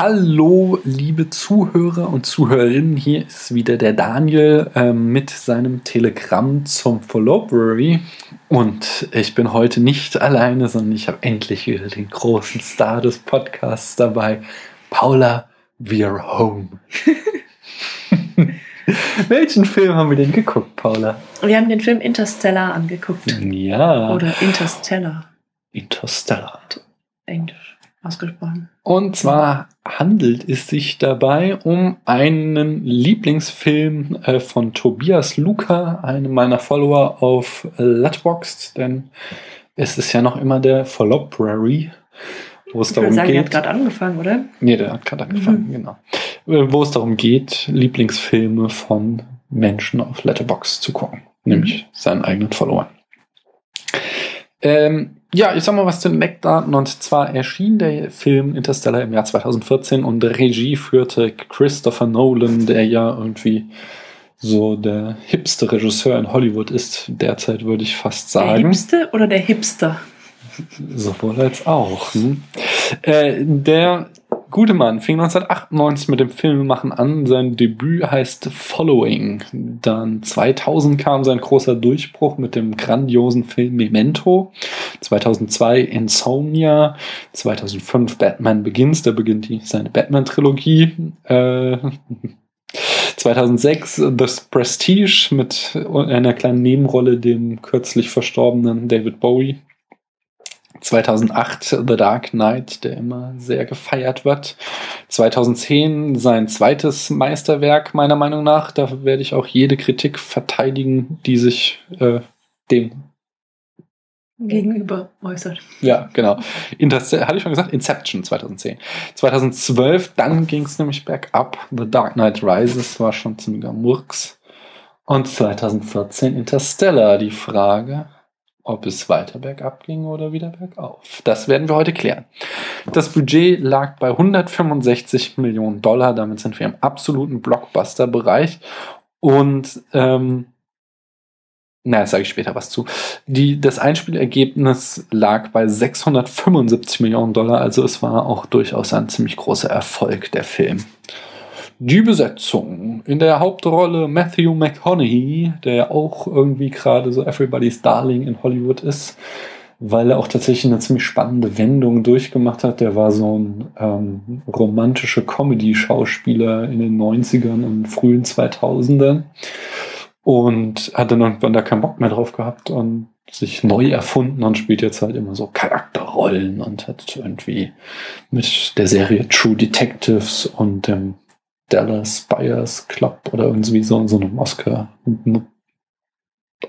Hallo, liebe Zuhörer und Zuhörerinnen. Hier ist wieder der Daniel äh, mit seinem Telegramm zum Followbury. Und ich bin heute nicht alleine, sondern ich habe endlich wieder den großen Star des Podcasts dabei, Paula We're Home. Welchen Film haben wir denn geguckt, Paula? Wir haben den Film Interstellar angeguckt. Ja. Oder Interstellar. Interstellar. Englisch ausgesprochen. Und zwar handelt es sich dabei um einen Lieblingsfilm äh, von Tobias Luca, einem meiner Follower auf Letterboxd, denn es ist ja noch immer der Followbrary, wo es darum sagen, der hat geht. gerade angefangen, oder? Nee, der hat gerade angefangen, genau. Äh, Wo es darum geht, Lieblingsfilme von Menschen auf Letterboxd zu gucken, nämlich seinen eigenen Followern. Ähm, ja, ich sag mal was zu den Eckdaten. Und zwar erschien der Film Interstellar im Jahr 2014 und Regie führte Christopher Nolan, der ja irgendwie so der hipste Regisseur in Hollywood ist, derzeit würde ich fast Der sagen. Hipste oder der Hipster? Sowohl als auch. Hm? Äh, der gute Mann fing 1998 mit dem Filmemachen an. Sein Debüt heißt Following. Dann 2000 kam sein großer Durchbruch mit dem grandiosen Film Memento. 2002 Insomnia. 2005 Batman Begins. Da beginnt die, seine Batman-Trilogie. Äh, 2006 The Prestige mit einer kleinen Nebenrolle dem kürzlich verstorbenen David Bowie. 2008 The Dark Knight, der immer sehr gefeiert wird. 2010 sein zweites Meisterwerk, meiner Meinung nach. Da werde ich auch jede Kritik verteidigen, die sich äh, dem Gegenüber äußert. ja, genau. Interstellar, hatte ich schon gesagt? Inception 2010. 2012, dann ging es nämlich bergab. The Dark Knight Rises war schon ziemlicher Murks. Und 2014 Interstellar. Die Frage, ob es weiter bergab ging oder wieder bergauf. Das werden wir heute klären. Das Budget lag bei 165 Millionen Dollar. Damit sind wir im absoluten Blockbuster-Bereich. Und ähm, na, sage ich später was zu. Die, das Einspielergebnis lag bei 675 Millionen Dollar, also es war auch durchaus ein ziemlich großer Erfolg, der Film. Die Besetzung. In der Hauptrolle Matthew McConaughey, der auch irgendwie gerade so Everybody's Darling in Hollywood ist, weil er auch tatsächlich eine ziemlich spannende Wendung durchgemacht hat. Der war so ein ähm, romantischer Comedy-Schauspieler in den 90ern und frühen 2000ern und hat dann irgendwann da keinen Bock mehr drauf gehabt und sich neu erfunden und spielt jetzt halt immer so Charakterrollen und hat irgendwie mit der Serie True Detectives und dem Dallas Buyers Club oder irgendwie so, so einem Oscar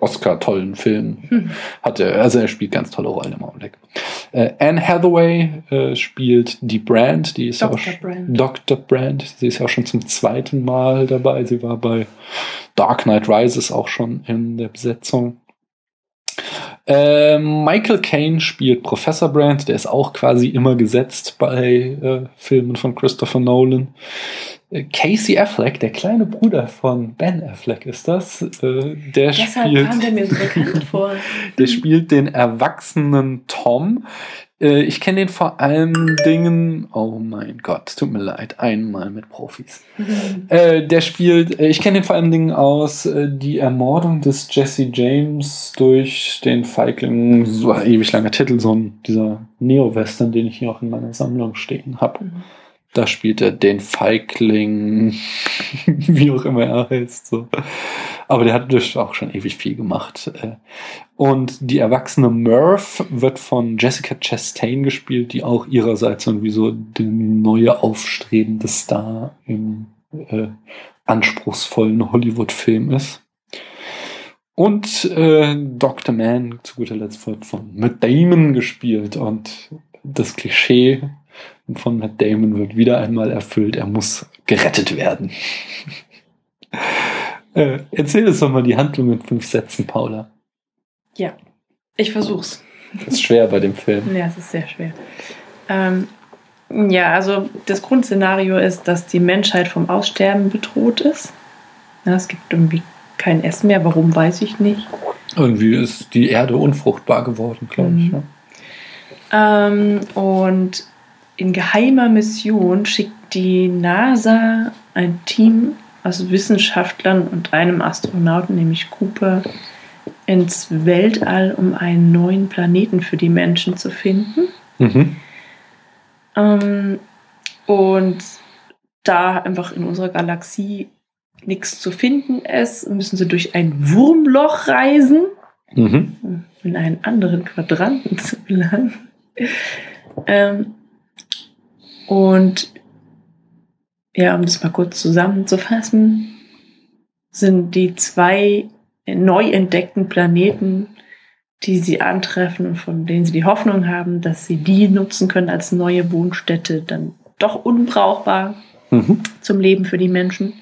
Oscar tollen Film Hm. hat er, also er spielt ganz tolle Rollen im Augenblick. Äh, Anne Hathaway äh, spielt die Brand, die ist ja auch Dr. sch- Brand. Dr. Brand, sie ist ja auch schon zum zweiten Mal dabei. Sie war bei Dark Knight Rises auch schon in der Besetzung. Ähm, Michael Caine spielt Professor Brand, der ist auch quasi immer gesetzt bei äh, Filmen von Christopher Nolan. Äh, Casey Affleck, der kleine Bruder von Ben Affleck ist das, äh, der Deshalb spielt kam der mir so bekannt vor. der spielt den erwachsenen Tom. Äh, Ich kenne den vor allen Dingen, oh mein Gott, tut mir leid, einmal mit Profis. Mhm. Äh, der spielt, äh, ich kenne den vor allen Dingen aus äh, die Ermordung des Jesse James durch den Feigling, so ein ewig langer Titel, so ein, dieser Neo-Western, den ich hier auch in meiner Sammlung stehen habe. Mhm. Da spielt er den Feigling, wie auch immer er heißt. So. Aber der hat auch schon ewig viel gemacht. äh. Und die erwachsene Murph wird von Jessica Chastain gespielt, die auch ihrerseits irgendwie so der neue aufstrebende Star im äh, anspruchsvollen Hollywood-Film ist. Und äh, Dr. Man zu guter Letzt wird von Matt Damon gespielt. Und das Klischee von Matt Damon wird wieder einmal erfüllt. Er muss gerettet werden. äh, erzähl uns doch mal die Handlung in fünf Sätzen, Paula. Ja, ich versuch's. Das ist schwer bei dem Film. Ja, es ist sehr schwer. Ähm, ja, also das Grundszenario ist, dass die Menschheit vom Aussterben bedroht ist. Ja, es gibt irgendwie kein Essen mehr. Warum, weiß ich nicht. Irgendwie ist die Erde unfruchtbar geworden, glaube ich. Mhm. Ne? Ähm, und in geheimer Mission schickt die NASA ein Team aus Wissenschaftlern und einem Astronauten, nämlich Cooper, ins Weltall, um einen neuen Planeten für die Menschen zu finden. Mhm. Ähm, und da einfach in unserer Galaxie nichts zu finden ist, müssen sie durch ein Wurmloch reisen, Mhm. um in einen anderen Quadranten zu gelangen. Ähm, und ja, um das mal kurz zusammenzufassen, sind die zwei neu entdeckten Planeten, die sie antreffen und von denen sie die Hoffnung haben, dass sie die nutzen können als neue Wohnstätte, dann doch unbrauchbar Mhm. zum Leben für die Menschen.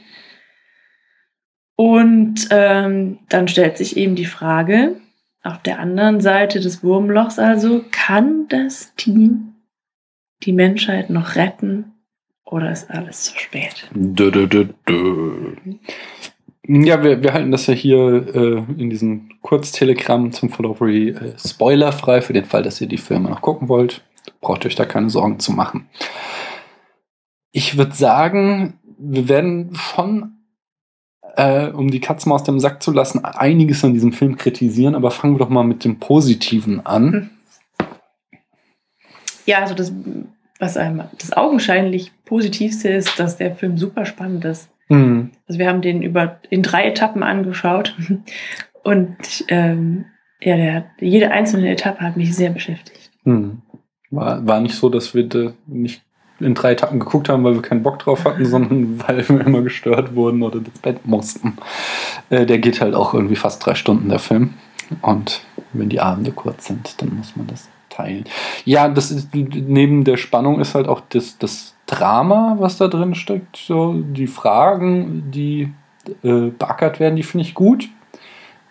Und ähm, dann stellt sich eben die Frage, auf der anderen Seite des Wurmlochs also, kann das Team die Menschheit noch retten oder ist alles zu spät? Dö, dö, dö. Ja, wir, wir halten das ja hier äh, in diesem Kurztelegramm zum Followry äh, spoilerfrei für den Fall, dass ihr die Filme noch gucken wollt. Braucht euch da keine Sorgen zu machen. Ich würde sagen, wir werden schon, äh, um die Katze mal aus dem Sack zu lassen, einiges an diesem Film kritisieren, aber fangen wir doch mal mit dem Positiven an. Ja, also das, was einem das augenscheinlich Positivste ist, dass der Film super spannend ist. Hm. Also wir haben den über in drei Etappen angeschaut und ähm, ja, der jede einzelne Etappe hat mich sehr beschäftigt. Hm. War, war nicht so, dass wir da nicht in drei Etappen geguckt haben, weil wir keinen Bock drauf hatten, sondern weil wir immer gestört wurden oder ins Bett mussten. Äh, der geht halt auch irgendwie fast drei Stunden, der Film. Und wenn die Abende kurz sind, dann muss man das teilen. Ja, das ist, neben der Spannung ist halt auch das, das Drama, was da drin steckt. So, die Fragen, die äh, beackert werden, die finde ich gut.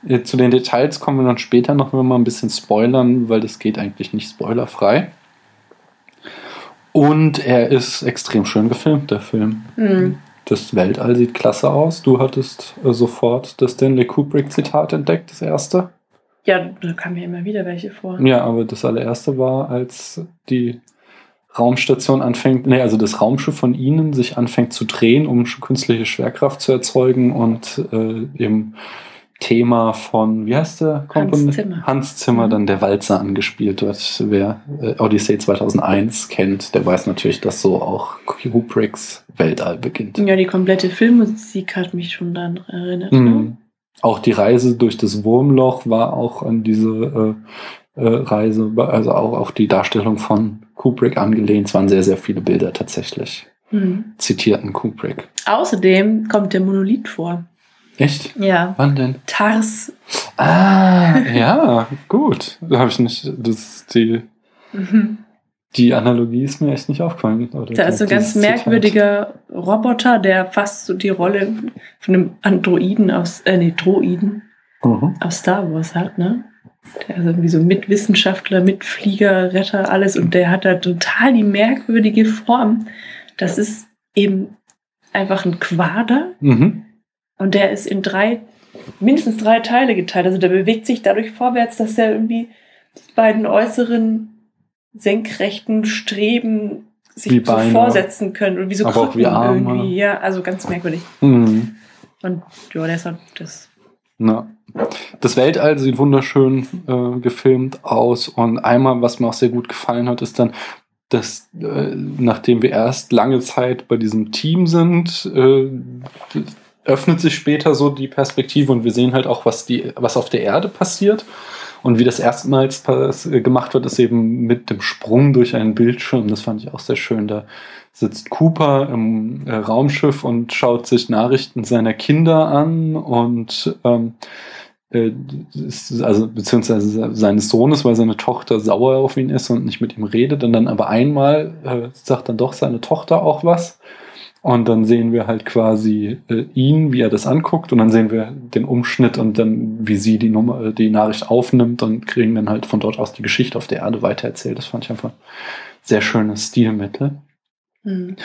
Äh, Zu den Details kommen wir dann später noch, wenn wir mal ein bisschen spoilern, weil das geht eigentlich nicht spoilerfrei. Und er ist extrem schön gefilmt, der Film. Mhm. Das Weltall sieht klasse aus. Du hattest äh, sofort das Stanley Kubrick-Zitat entdeckt, das erste. Ja, da kamen ja immer wieder welche vor. Ja, aber das allererste war, als die Raumstation anfängt, nee, also das Raumschiff von ihnen sich anfängt zu drehen, um künstliche Schwerkraft zu erzeugen und äh, im Thema von, wie heißt der Komponist? Zimmer. Hans Zimmer, Mhm. dann der Walzer angespielt wird. Wer äh, Odyssey 2001 kennt, der weiß natürlich, dass so auch Kubricks Weltall beginnt. Ja, die komplette Filmmusik hat mich schon daran erinnert. Ne? Auch die Reise durch das Wurmloch war auch an diese äh, äh, Reise, also auch auf die Darstellung von Kubrick angelehnt. Es waren sehr, sehr viele Bilder tatsächlich. Mhm. Zitierten Kubrick. Außerdem kommt der Monolith vor. Echt? Ja. Wann denn? Tars. Ah, ja, gut. Da habe ich nicht, das, die, Mhm. Die Analogie ist mir echt nicht aufgefallen. Oder Da ist so ein ganz dieses Zitat. merkwürdiger Roboter, der fast so die Rolle von einem Androiden aus, äh, nee, Droiden Mhm. aus Star Wars hat, ne? Der ist irgendwie so Mitwissenschaftler, Mitflieger, Retter, alles und der hat da total die merkwürdige Form. Das ist eben einfach ein Quader Mhm. und der ist in drei, mindestens drei Teile geteilt. Also der bewegt sich dadurch vorwärts, dass er irgendwie die beiden äußeren senkrechten Streben sich Wie so vorsetzen können und wie so Aber auch Krücken wie Arme. irgendwie. Ja, also ganz merkwürdig. Mhm. Und ja, deshalb das. Ja. Das Weltall sieht wunderschön äh, gefilmt aus und einmal, was mir auch sehr gut gefallen hat, ist dann, dass äh, nachdem wir erst lange Zeit bei diesem Team sind, äh, öffnet sich später so die Perspektive und wir sehen halt auch, was die, was auf der Erde passiert. Und wie das erstmals äh, gemacht wird, ist eben mit dem Sprung durch einen Bildschirm. Das fand ich auch sehr schön. Da sitzt Cooper im äh, Raumschiff und schaut sich Nachrichten seiner Kinder an und ähm, äh, also beziehungsweise seines Sohnes, weil seine Tochter sauer auf ihn ist und nicht mit ihm redet. Und dann aber einmal äh, sagt dann doch seine Tochter auch was. Und dann sehen wir halt quasi äh, ihn, wie er das anguckt, und dann sehen wir den Umschnitt und dann, wie sie die Nummer, äh, die Nachricht aufnimmt und kriegen dann halt von dort aus die Geschichte auf der Erde weitererzählt. Das fand ich einfach sehr schönes Stilmittel. Mhm.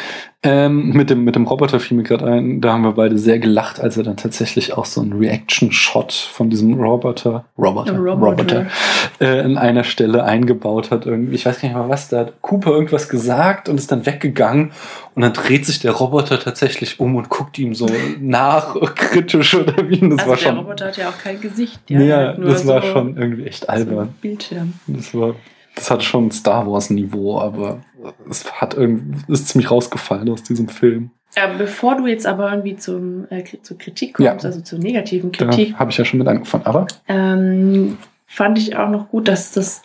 Ähm, mit, dem, mit dem Roboter fiel mir gerade ein, da haben wir beide sehr gelacht, als er dann tatsächlich auch so einen Reaction-Shot von diesem Roboter, Roboter, Roboter. Roboter, äh, in einer Stelle eingebaut hat. Irgendwie, ich weiß gar nicht mal was, da hat Cooper irgendwas gesagt und ist dann weggegangen und dann dreht sich der Roboter tatsächlich um und guckt ihm so nach, kritisch oder wie. Das also war der schon, Roboter hat ja auch kein Gesicht. ja, nur das war so- schon irgendwie echt so albern. ein Bildschirm. Das war, das hat schon Star Wars Niveau, aber es hat irgendwie, ist ziemlich rausgefallen aus diesem Film. Ja, bevor du jetzt aber irgendwie zum, äh, zur Kritik kommst, Ja. also zur negativen Kritik, habe ich ja schon mit angefangen. Aber ähm, fand ich auch noch gut, dass das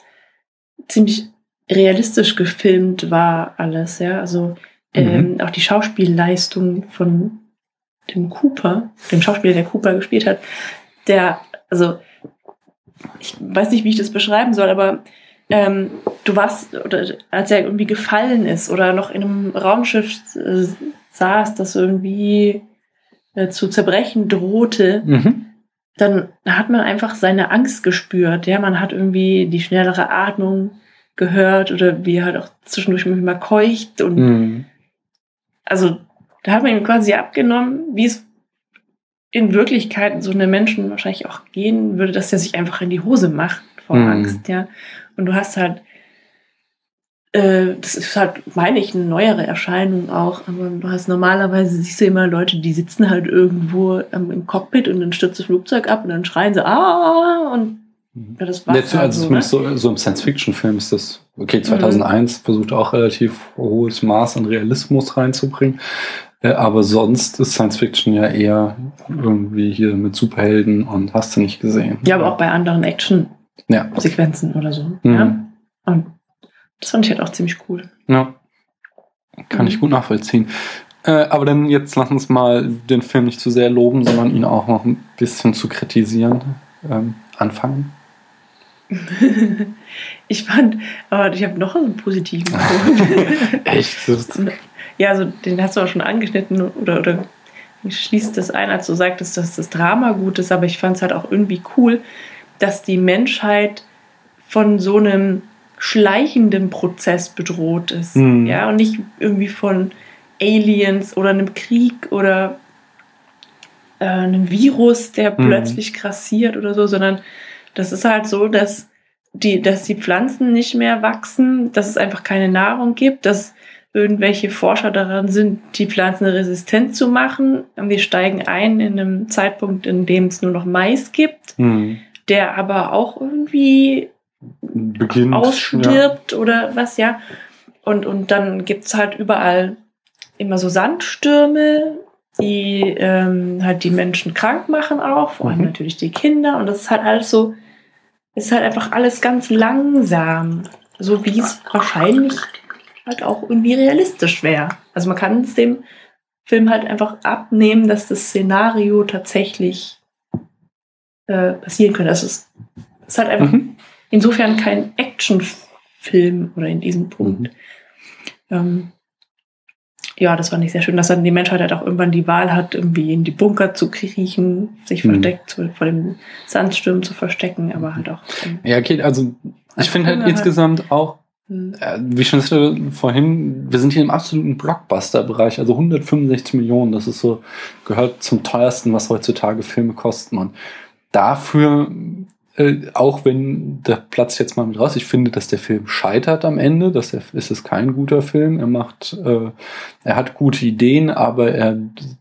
ziemlich realistisch gefilmt war alles, ja. Also ähm, auch die Schauspielleistung von dem Cooper, dem Schauspieler, der Cooper gespielt hat, der, also ich weiß nicht, wie ich das beschreiben soll, aber ähm, du warst, oder als er irgendwie gefallen ist oder noch in einem Raumschiff äh, saß, das irgendwie äh, zu zerbrechen drohte, mhm. dann hat man einfach seine Angst gespürt. Ja, man hat irgendwie die schnellere Atmung gehört oder wie er halt auch zwischendurch mal keucht und Mhm. also da hat man ihm quasi abgenommen, wie es in Wirklichkeit so eine Menschen wahrscheinlich auch gehen würde, dass der sich einfach in die Hose macht vor Mhm. Angst, ja. Und du hast halt, äh, das ist halt, meine ich, eine neuere Erscheinung auch, aber du hast normalerweise, siehst du immer Leute, die sitzen halt irgendwo ähm, im Cockpit und dann stürzt das Flugzeug ab und dann schreien sie, ah, und ja, das war's Letzte, halt also so, ne? so, so im Science-Fiction-Film ist das, okay, 2001 versucht auch relativ hohes Maß an Realismus reinzubringen. Äh, aber sonst ist Science-Fiction ja eher irgendwie hier mit Superhelden und hast du nicht gesehen. Ja, aber auch bei anderen Action-Sequenzen Ja. oder so. Mhm. Ja? Und das fand ich halt auch ziemlich cool. Ja. Kann ich Mhm. gut nachvollziehen. Äh, aber dann jetzt lass uns mal den Film nicht zu sehr loben, sondern ihn auch noch ein bisschen zu kritisieren. Ähm, anfangen. ich fand, aber ich habe noch einen positiven Punkt. Echt? Ja, also den hast du auch schon angeschnitten oder, oder schließt das ein, als du sagtest, dass das Drama gut ist, aber ich fand es halt auch irgendwie cool, dass die Menschheit von so einem schleichenden Prozess bedroht ist. Mhm. Ja, und nicht irgendwie von Aliens oder einem Krieg oder äh, einem Virus, der Mhm. plötzlich grassiert oder so, sondern das ist halt so, dass die, dass die Pflanzen nicht mehr wachsen, dass es einfach keine Nahrung gibt, dass irgendwelche Forscher daran sind, die Pflanzen resistent zu machen. Wir steigen ein in einem Zeitpunkt, in dem es nur noch Mais gibt, hm. Der aber auch irgendwie Beginnt. ausstirbt oder was, ja. Und, und dann gibt's halt überall immer so Sandstürme, die ähm, halt die Menschen krank machen auch, vor allem Mhm. natürlich die Kinder. Und das ist halt alles so, ist halt einfach alles ganz langsam. So wie es wahrscheinlich halt auch irgendwie realistisch wäre. Also man kann es dem Film halt einfach abnehmen, dass das Szenario tatsächlich äh, passieren könnte. Das ist, das ist halt einfach Mhm. insofern kein Actionfilm oder in diesem Punkt. Mhm. Ähm, ja, das fand ich sehr schön, dass dann die Menschheit halt auch irgendwann die Wahl hat, irgendwie in die Bunker zu kriechen, sich Mhm. versteckt zu, vor dem Sandsturm zu verstecken, aber halt auch. ähm, Ja, okay, also ich finde halt insgesamt auch, hm. äh, wie schon sagte vorhin, wir sind hier im absoluten Blockbuster-Bereich, also 165 Millionen, das ist so, gehört zum teuersten, was heutzutage Filme kosten. Und dafür, äh, auch wenn der Platz jetzt mal mit raus, ich finde, dass der Film scheitert am Ende, dass der, ist es kein guter Film. Er macht, äh, er hat gute Ideen, aber er,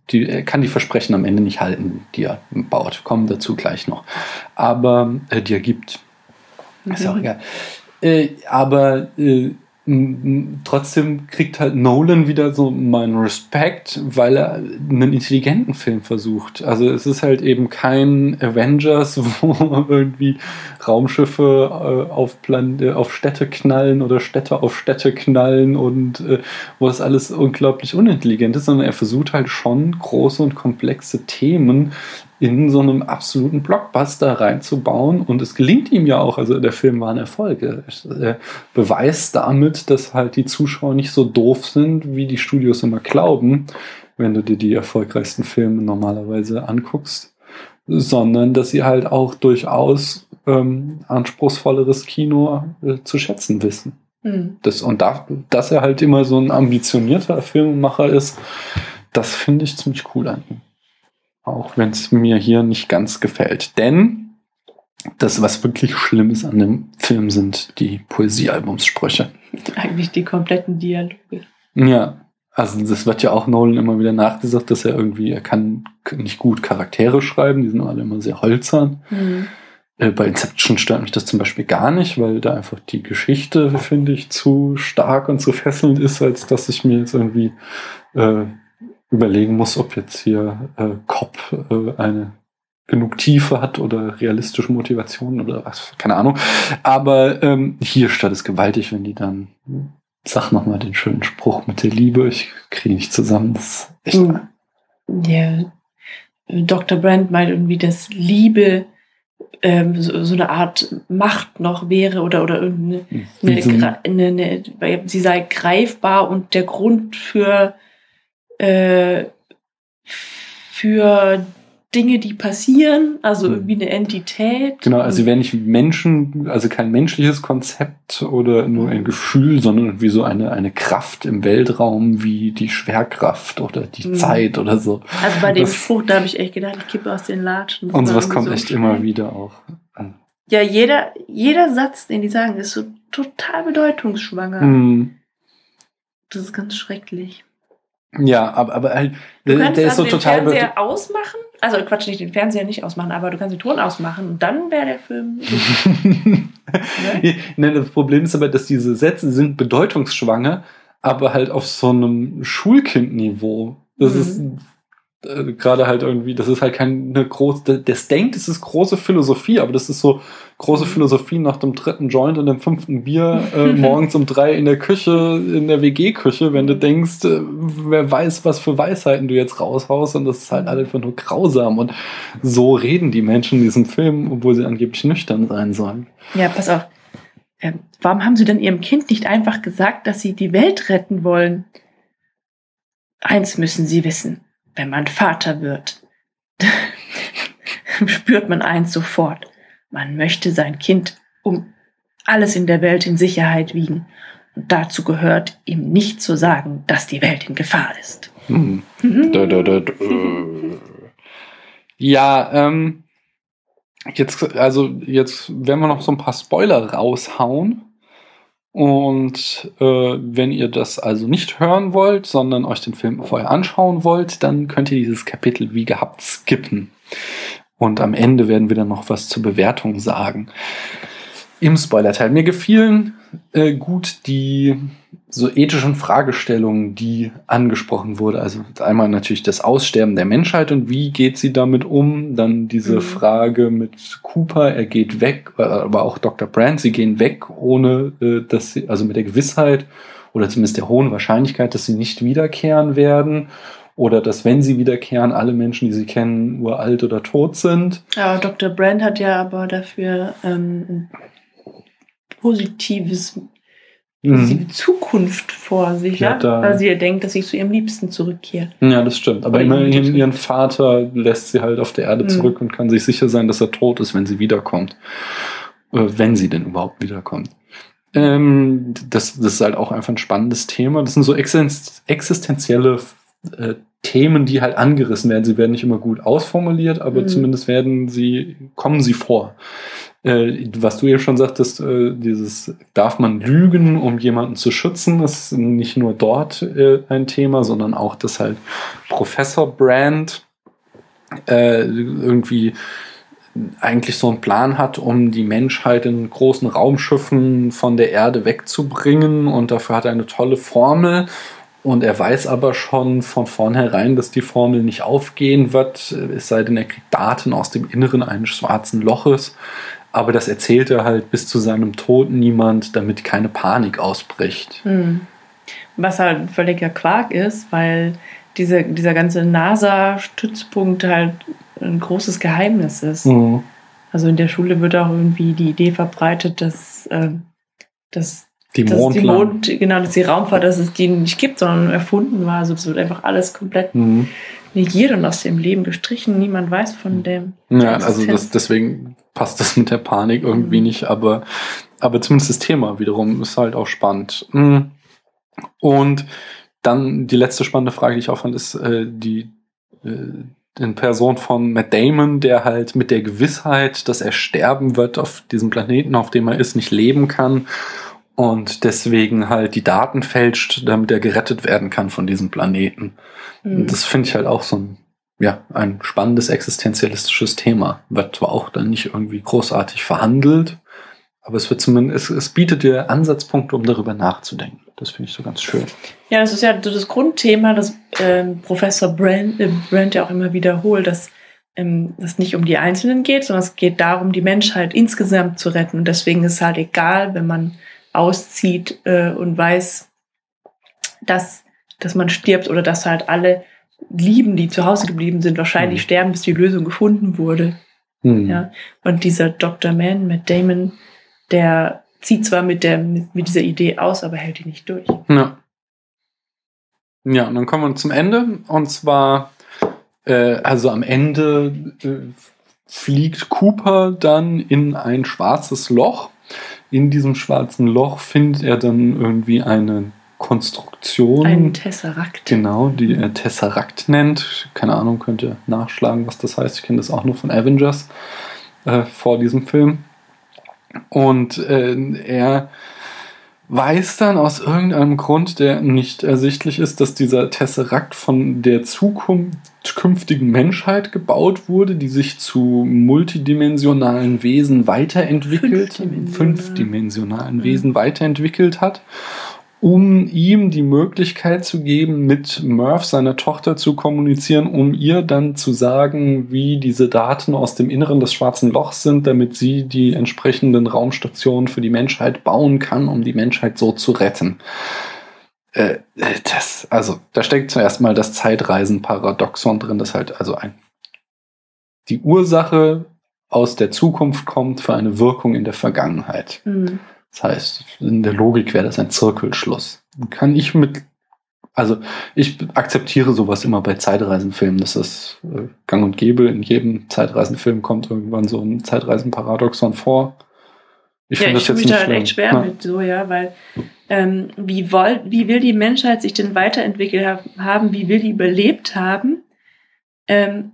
die, er kann die Versprechen am Ende nicht halten, die er baut. Kommen dazu gleich noch. Aber äh, die er gibt. Ist ja auch Mhm. egal. Äh, aber äh, trotzdem kriegt halt Nolan wieder so meinen Respekt, weil er einen intelligenten Film versucht. Also es ist halt eben kein Avengers, wo irgendwie Raumschiffe äh, auf, Plan äh, auf Städte knallen oder Städte auf Städte knallen und äh, wo das alles unglaublich unintelligent ist, sondern er versucht halt schon große und komplexe Themen in so einem absoluten Blockbuster reinzubauen und es gelingt ihm ja auch, also der Film war ein Erfolg. Er, beweist damit, dass halt die Zuschauer nicht so doof sind, wie die Studios immer glauben. wenn du dir die erfolgreichsten Filme normalerweise anguckst, sondern dass sie halt auch durchaus ähm, anspruchsvolleres Kino äh, zu schätzen wissen. Hm. Das, und da, dass er halt immer so ein ambitionierter Filmemacher ist, das finde ich ziemlich cool an ihm. Auch wenn es mir hier nicht ganz gefällt. Denn das, was wirklich schlimm ist an dem Film, sind die Poesiealbumssprüche. Eigentlich die kompletten Dialoge. Ja, also das wird ja auch Nolan immer wieder nachgesagt, dass er irgendwie, er kann nicht gut Charaktere schreiben, die sind alle immer sehr holzern. Hm. Äh, Bei Inception stört mich das zum Beispiel gar nicht, weil da einfach die Geschichte, finde ich, zu stark und zu fesselnd ist, als dass ich mir jetzt irgendwie äh, überlegen muss, ob jetzt hier äh, Cop äh, eine genug Tiefe hat oder realistische Motivation oder was, keine Ahnung. Aber ähm, hier stört es gewaltig, wenn die dann, sag noch mal den schönen Spruch mit der Liebe, ich kriege nicht zusammen, das ist echt Hm. Ja, Dr. Brand meint irgendwie, dass Liebe ähm, so, so eine Art Macht noch wäre oder, oder irgendeine, wie eine, eine, eine, sie sei greifbar und der Grund für, äh, für Dinge, die passieren, also Hm. irgendwie eine Entität. Genau, also sie wären nicht Menschen, also kein menschliches Konzept oder nur ein Gefühl, sondern wie so eine, eine Kraft im Weltraum wie die Schwerkraft oder die Mhm. Zeit oder so. Also bei dem Das- Spruch, da habe ich echt gedacht, ich kippe aus den Latschen. Das Und sowas kommt so echt schräg. immer wieder auch. Ja, jeder, jeder Satz, den die sagen, ist so total bedeutungsschwanger. Hm. Das ist ganz schrecklich. Ja, aber, aber halt, Du der, kannst der ist also so den total. Fernseher ausmachen. Also Quatsch, nicht den Fernseher nicht ausmachen, aber du kannst den Ton ausmachen und dann wäre der Film. Ne? ne, das Problem ist aber, dass diese Sätze sind bedeutungsschwanger, aber halt auf so einem Schulkindniveau. Das Mhm. ist äh, gerade halt irgendwie, das ist halt keine große, das denkt, es ist große Philosophie, aber das ist so große Mhm. Philosophie nach dem dritten Joint und dem fünften Bier äh, morgens um drei in der Küche, in der WG-Küche, wenn du denkst, äh, wer weiß, was für Weisheiten du jetzt raushaust und das ist halt einfach nur grausam und so reden die Menschen in diesem Film, obwohl sie angeblich nüchtern sein sollen. Ja, pass auf. Ähm, warum haben sie denn ihrem Kind nicht einfach gesagt, dass sie die Welt retten wollen? Eins müssen sie wissen. Wenn man Vater wird, spürt man eins sofort. Man möchte sein Kind um alles in der Welt in Sicherheit wiegen. Und dazu gehört, ihm nicht zu sagen, dass die Welt in Gefahr ist. Hm. Da, da, da, da. Ja, ähm, jetzt, also jetzt werden wir noch so ein paar Spoiler raushauen. Und äh, wenn ihr das also nicht hören wollt, sondern euch den Film vorher anschauen wollt, dann könnt ihr dieses Kapitel wie gehabt skippen. Und am Ende werden wir dann noch was zur Bewertung sagen. Im Spoiler-Teil. Mir gefielen äh, gut die so ethischen Fragestellungen, die angesprochen wurde. Also einmal natürlich das Aussterben der Menschheit und wie geht sie damit um? Dann diese Mhm. Frage mit Cooper, er geht weg, äh, aber auch Dr. Brand, sie gehen weg, ohne äh, dass sie, also mit der Gewissheit oder zumindest der hohen Wahrscheinlichkeit, dass sie nicht wiederkehren werden. Oder dass, wenn sie wiederkehren, alle Menschen, die sie kennen, uralt oder tot sind. Ja, Dr. Brand hat ja aber dafür ähm, ein positives, positive Zukunft vor sich, Ja, ja, weil sie ja denkt, dass sie zu ihrem Liebsten zurückkehrt. Ja, das stimmt. Aber Oder immerhin ihren Vater lässt sie halt auf der Erde Mhm. zurück und kann sich sicher sein, dass er tot ist, wenn sie wiederkommt. Äh, wenn sie denn überhaupt wiederkommt. Ähm, das, das ist halt auch einfach ein spannendes Thema. Das sind so existen- existenzielle äh, Themen, die halt angerissen werden. Sie werden nicht immer gut ausformuliert, aber Mhm. zumindest werden sie, kommen sie vor. Äh, was du eben schon sagtest, äh, dieses, darf man lügen, um jemanden zu schützen, ist nicht nur dort äh, ein Thema, sondern auch, dass halt Professor Brand äh, irgendwie eigentlich so einen Plan hat, um die Menschheit in großen Raumschiffen von der Erde wegzubringen und dafür hat er eine tolle Formel und er weiß aber schon von vornherein, dass die Formel nicht aufgehen wird, es sei denn, er kriegt Daten aus dem Inneren eines schwarzen Loches. Aber das erzählt er halt bis zu seinem Tod niemand, damit keine Panik ausbricht. Hm. Was halt ein völliger Quark ist, weil diese, dieser ganze NASA-Stützpunkt halt ein großes Geheimnis ist. Also in der Schule wird auch irgendwie die Idee verbreitet, dass, ähm, dass Die es die Mondland. Mond, genau, dass die Raumfahrt, dass es die nicht gibt, sondern erfunden war. Also es wird einfach alles komplett Mhm. negiert und aus dem Leben gestrichen. Niemand weiß von dem. Ja, also das, deswegen passt das mit der Panik irgendwie Mhm. nicht, aber, aber zumindest das Thema wiederum ist halt auch spannend. Mhm. Und dann die letzte spannende Frage, die ich auch fand, ist äh, die äh, in Person von Matt Damon, der halt mit der Gewissheit, dass er sterben wird auf diesem Planeten, auf dem er ist, nicht leben kann und deswegen halt die Daten fälscht, damit er gerettet werden kann von diesem Planeten. Mhm. Das finde ich halt auch so ein, ja, ein spannendes existenzialistisches Thema. Wird zwar auch dann nicht irgendwie großartig verhandelt, aber es wird zumindest, es, es bietet dir Ansatzpunkte, um darüber nachzudenken. Das finde ich so ganz schön. Ja, das ist ja so das Grundthema, das ähm, Professor Brand, äh, Brand ja auch immer wiederholt, dass ähm, es nicht um die Einzelnen geht, sondern es geht darum, die Menschheit insgesamt zu retten. Und deswegen ist es halt egal, wenn man auszieht äh, und weiß, dass, dass man stirbt oder dass halt alle Lieben, die zu Hause geblieben sind, wahrscheinlich Mhm. sterben, bis die Lösung gefunden wurde. Hm. Ja. Und dieser Dr. Man, Matt Damon, der zieht zwar mit, der, mit, mit dieser Idee aus, aber hält die nicht durch. Ja. Ja, und dann kommen wir zum Ende. Und zwar, äh, also am Ende äh, fliegt Cooper dann in ein schwarzes Loch. In diesem schwarzen Loch findet er dann irgendwie eine Konstruktion. Ein Tesseract. Genau, die er Tesseract nennt. Keine Ahnung, könnt ihr nachschlagen, was das heißt. Ich kenne das auch nur von Avengers äh, vor diesem Film. Und äh, er weiß dann aus irgendeinem Grund, der nicht ersichtlich ist, dass dieser Tesseract von der Zukunft künftigen Menschheit gebaut wurde, die sich zu multidimensionalen Wesen weiterentwickelt, Fünfdimensional. fünfdimensionalen Mhm. Wesen weiterentwickelt hat, um ihm die Möglichkeit zu geben, mit Murph, seiner Tochter, zu kommunizieren, um ihr dann zu sagen, wie diese Daten aus dem Inneren des schwarzen Lochs sind, damit sie die entsprechenden Raumstationen für die Menschheit bauen kann, um die Menschheit so zu retten. Äh, äh, das, also, da steckt zuerst mal das Zeitreisen-Paradoxon drin, das halt also ein, die Ursache aus der Zukunft kommt für eine Wirkung in der Vergangenheit. Hm. Das heißt, in der Logik wäre das ein Zirkelschluss. Kann ich mit, also ich akzeptiere sowas immer bei Zeitreisenfilmen. Das ist äh, gang und gäbe. In jedem Zeitreisenfilm kommt irgendwann so ein Zeitreisenparadoxon vor. Ich ja, finde ich jetzt mich nicht da schlimm. echt schwer Ja. mit so, ja, weil ähm, wie, woll, wie will die Menschheit sich denn weiterentwickelt ha- haben, wie will die überlebt haben? Ähm,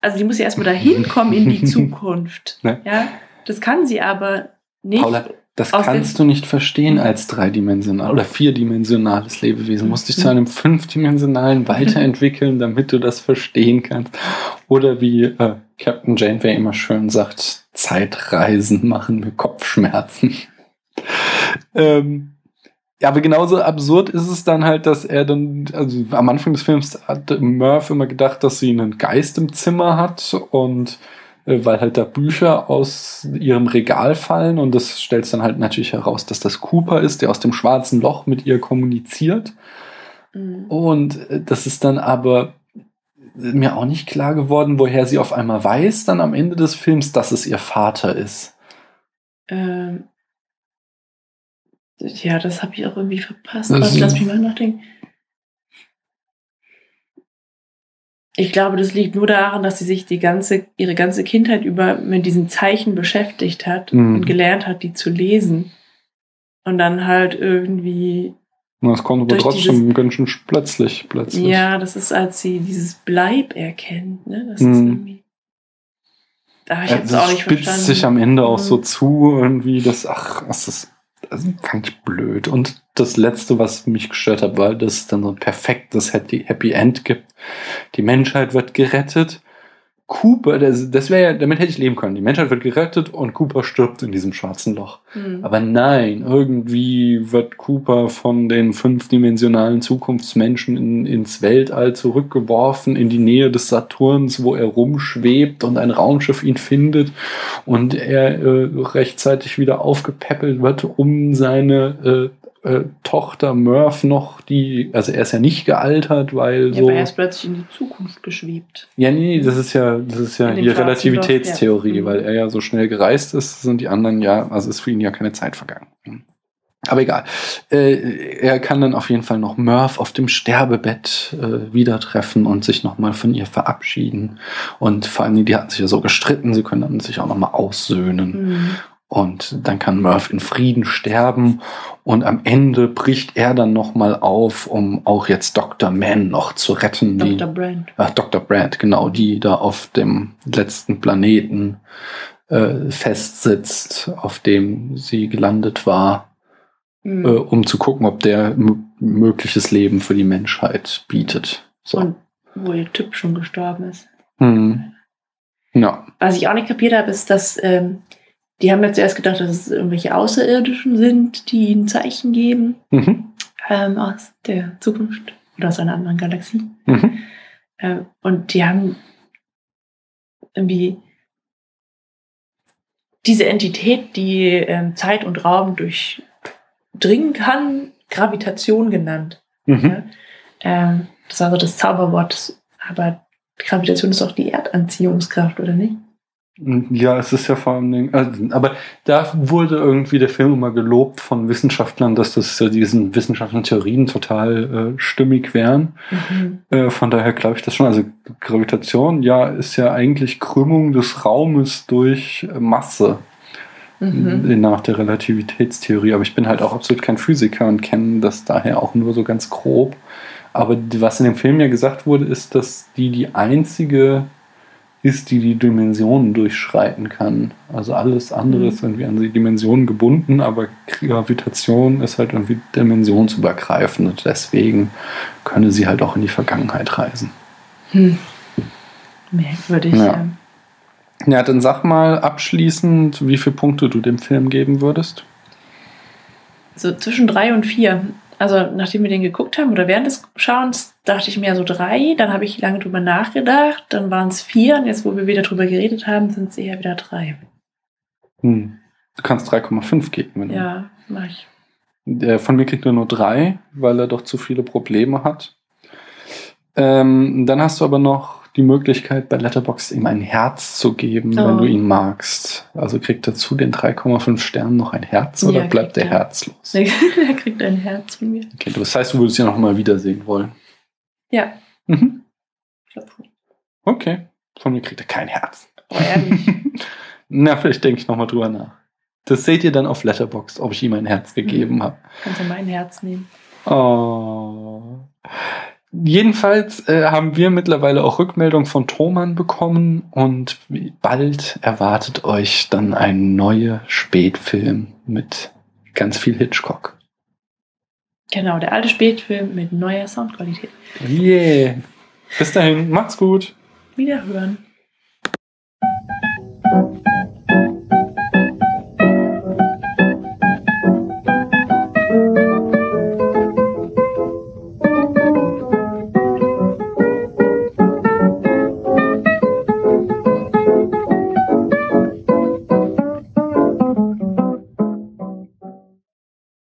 also die muss ja erstmal dahin kommen in die Zukunft. Ne? Ja, das kann sie aber nicht. Paula, das kannst du nicht verstehen als dreidimensional oder vierdimensionales Lebewesen. Du musst dich Mhm. zu einem fünfdimensionalen weiterentwickeln, damit du das verstehen kannst. Oder wie äh, Captain Janeway immer schön sagt, Zeitreisen machen mir Kopfschmerzen. ähm, ja, aber genauso absurd ist es dann halt, dass er dann, also am Anfang des Films hat Murph immer gedacht, dass sie einen Geist im Zimmer hat und äh, weil halt da Bücher aus ihrem Regal fallen und das stellt es dann halt natürlich heraus, dass das Cooper ist, der aus dem schwarzen Loch mit ihr kommuniziert. Mhm. Und äh, das ist dann aber mir auch nicht klar geworden, woher sie auf einmal weiß, dann am Ende des Films, dass es ihr Vater ist. Ähm, ja, das habe ich auch irgendwie verpasst. Das Warte, lass mich mal nachdenken. Ich glaube, das liegt nur daran, dass sie sich die ganze, ihre ganze Kindheit über mit diesen Zeichen beschäftigt hat Mhm. und gelernt hat, die zu lesen. Und dann halt irgendwie, das kommt aber trotzdem ganz schön plötzlich, plötzlich. ja, das ist, als sie dieses Bleib erkennt, ne? Das ist Mhm. irgendwie. Da habe ich Ja, auch nicht spitzt verstanden. sich am Ende auch Mhm. so zu, irgendwie, das, ach, das ist, das ist ganz blöd. Und das Letzte, was mich gestört hat, war, dass es dann so ein perfektes Happy End gibt. Die Menschheit wird gerettet. Cooper, das, das wäre ja, damit hätte ich leben können. Die Menschheit wird gerettet und Cooper stirbt in diesem schwarzen Loch. Mhm. Aber nein, irgendwie wird Cooper von den fünfdimensionalen Zukunftsmenschen in, ins Weltall zurückgeworfen, in die Nähe des Saturns, wo er rumschwebt und ein Raumschiff ihn findet und er äh, rechtzeitig wieder aufgepäppelt wird, um seine äh, Tochter Murph noch die, also er ist ja nicht gealtert, weil ja, so. aber er ist plötzlich in die Zukunft geschwebt. Ja, nee, das ist ja, das ist ja schwarzen Relativitätstheorie, ja. weil er ja so schnell gereist ist, sind die anderen ja, also ist für ihn ja keine Zeit vergangen. Aber egal. Äh, er kann dann auf jeden Fall noch Murph auf dem Sterbebett äh, wieder treffen und sich nochmal von ihr verabschieden. Und vor allem, die hatten sich ja so gestritten, sie können dann sich auch nochmal aussöhnen. Mhm. Und dann kann Murph in Frieden sterben. Und am Ende bricht er dann nochmal auf, um auch jetzt Dr. Mann noch zu retten. Die, Dr. Brand. Ach, Dr. Brand, genau, die da auf dem letzten Planeten äh, festsitzt, auf dem sie gelandet war Mhm. äh, um zu gucken, ob der mögliches Leben für die Menschheit bietet. So. Und wo ihr Typ schon gestorben ist. Hm. Ja. Was ich auch nicht kapiert habe, ist, dass ähm, die haben ja zuerst gedacht, dass es irgendwelche Außerirdischen sind, die ihnen Zeichen geben Mhm. ähm, aus der Zukunft oder aus einer anderen Galaxie. Mhm. Ähm, und die haben irgendwie diese Entität, die ähm, Zeit und Raum durchdringen kann, Gravitation genannt. Mhm. Ja? Ähm, das war so das Zauberwort. Aber Gravitation ist auch die Erdanziehungskraft, oder nicht? Ja, es ist ja vor allem, Dingen- also, aber da wurde irgendwie der Film immer gelobt von Wissenschaftlern, dass das ja diesen wissenschaftlichen Theorien total äh, stimmig wären. Mhm. Äh, von daher glaube ich das schon. Also Gravitation, ja, ist ja eigentlich Krümmung des Raumes durch äh, Masse. Mhm. nach der Relativitätstheorie. Aber ich bin halt auch absolut kein Physiker und kenne das daher auch nur so ganz grob. Aber was in dem Film ja gesagt wurde, ist, dass die die einzige ist, die die Dimensionen durchschreiten kann. Also alles andere Mhm. ist irgendwie an die Dimensionen gebunden, aber Gravitation ist halt irgendwie dimensionsübergreifend und deswegen könne sie halt auch in die Vergangenheit reisen. Hm. Merkwürdig. Ja. Ja. Ja, dann sag mal abschließend, wie viele Punkte du dem Film geben würdest. So zwischen drei und vier. Also nachdem wir den geguckt haben oder während des Schauens, dachte ich mir so drei. Dann habe ich lange drüber nachgedacht. Dann waren es vier. Und jetzt, wo wir wieder drüber geredet haben, sind es eher wieder drei. Hm. Du kannst 3,5 geben. Wenn Ja, mach ich. Der von mir kriegt er nur 3, weil er doch zu viele Probleme hat. Ähm, dann hast du aber noch die Möglichkeit, bei Letterboxd ihm ein Herz zu geben, wenn Oh. du ihn magst. Also kriegt er zu den 3,5 Sternen noch ein Herz oder Ja, bleibt er er. herzlos? er kriegt ein Herz von mir. Okay, das heißt, du würdest ihn noch mal wiedersehen wollen. Ja, Mhm. Okay. Von mir kriegt er kein Herz. Oh, ehrlich. Na, vielleicht denke ich noch mal drüber nach. Das seht ihr dann auf Letterboxd, ob ich ihm ein Herz gegeben Mhm. habe. Kannst du mein Herz nehmen. Oh. Jedenfalls äh, haben wir mittlerweile auch Rückmeldung von Thomann bekommen und bald erwartet euch dann ein neuer Spätfilm mit ganz viel Hitchcock. Genau, der alte Spätfilm mit neuer Soundqualität. Yeah. Bis dahin, macht's gut. Wiederhören.